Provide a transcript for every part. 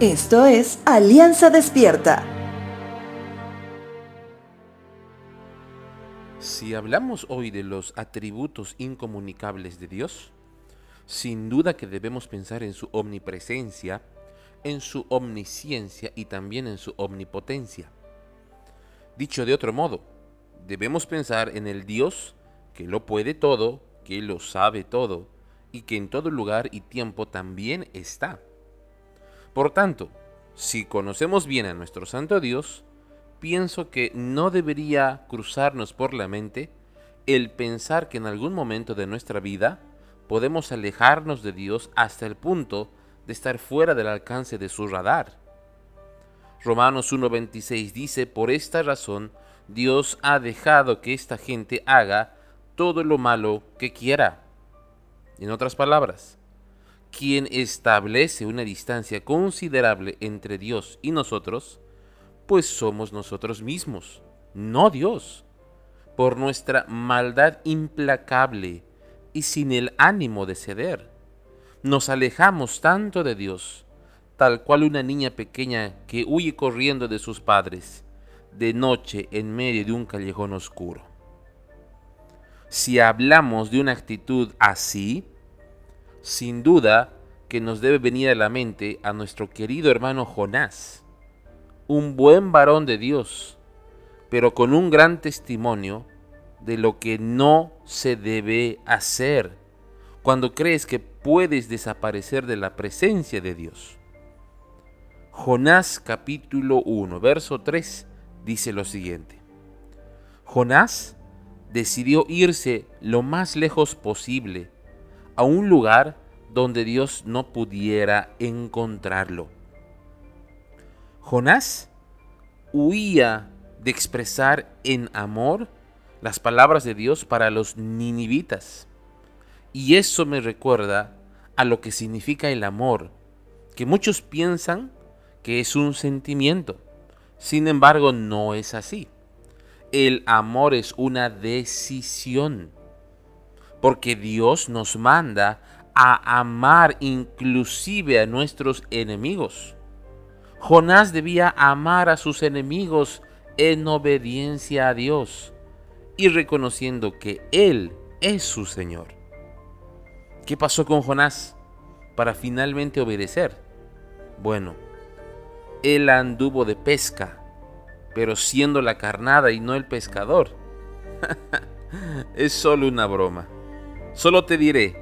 Esto es Alianza Despierta. Si hablamos hoy de los atributos incomunicables de Dios, sin duda que debemos pensar en su omnipresencia, en su omnisciencia y también en su omnipotencia. Dicho de otro modo, debemos pensar en el Dios que lo puede todo, que lo sabe todo y que en todo lugar y tiempo también está. Por tanto, si conocemos bien a nuestro Santo Dios, pienso que no debería cruzarnos por la mente el pensar que en algún momento de nuestra vida podemos alejarnos de Dios hasta el punto de estar fuera del alcance de su radar. Romanos 1.26 dice, por esta razón Dios ha dejado que esta gente haga todo lo malo que quiera. En otras palabras, quien establece una distancia considerable entre Dios y nosotros, pues somos nosotros mismos, no Dios, por nuestra maldad implacable y sin el ánimo de ceder. Nos alejamos tanto de Dios, tal cual una niña pequeña que huye corriendo de sus padres, de noche en medio de un callejón oscuro. Si hablamos de una actitud así, sin duda que nos debe venir a la mente a nuestro querido hermano Jonás, un buen varón de Dios, pero con un gran testimonio de lo que no se debe hacer cuando crees que puedes desaparecer de la presencia de Dios. Jonás capítulo 1, verso 3 dice lo siguiente. Jonás decidió irse lo más lejos posible a un lugar donde Dios no pudiera encontrarlo. Jonás huía de expresar en amor las palabras de Dios para los ninivitas. Y eso me recuerda a lo que significa el amor, que muchos piensan que es un sentimiento. Sin embargo, no es así. El amor es una decisión porque Dios nos manda a amar inclusive a nuestros enemigos. Jonás debía amar a sus enemigos en obediencia a Dios y reconociendo que Él es su Señor. ¿Qué pasó con Jonás para finalmente obedecer? Bueno, él anduvo de pesca, pero siendo la carnada y no el pescador. es solo una broma. Solo te diré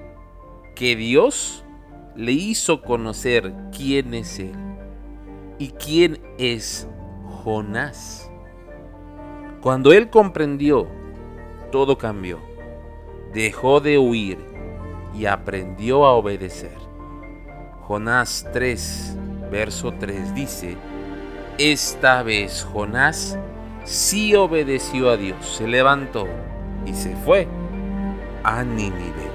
que Dios le hizo conocer quién es Él y quién es Jonás. Cuando Él comprendió, todo cambió. Dejó de huir y aprendió a obedecer. Jonás 3, verso 3 dice, esta vez Jonás sí obedeció a Dios, se levantó y se fue a Nínive.